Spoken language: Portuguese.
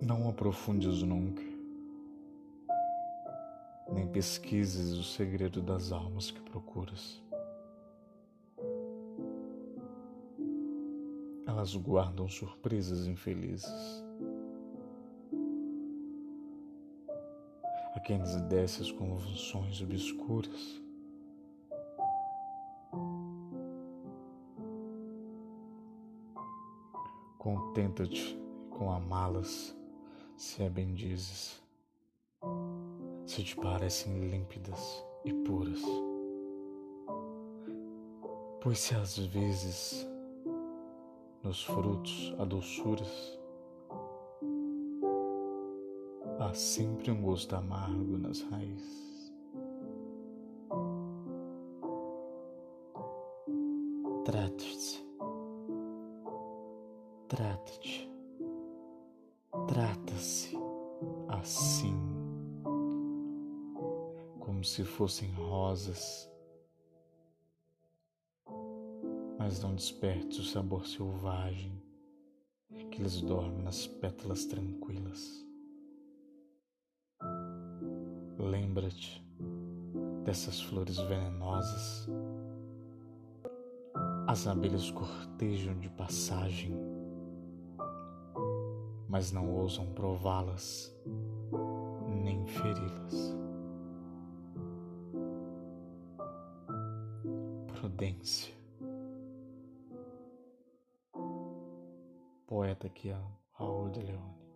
Não aprofundes nunca, nem pesquises o segredo das almas que procuras. Elas guardam surpresas infelizes. A quem desce as convulsões obscuras. Contenta-te com amá-las se a bendizes, se te parecem límpidas e puras. Pois se às vezes nos frutos há doçuras, há sempre um gosto amargo nas raízes. Trate-te, trate-te Trata-se assim, como se fossem rosas, mas não desperte o sabor selvagem que lhes dorme nas pétalas tranquilas. Lembra-te dessas flores venenosas. As abelhas cortejam de passagem mas não ousam prová-las nem feri-las. Prudência. Poeta que é Raul de León.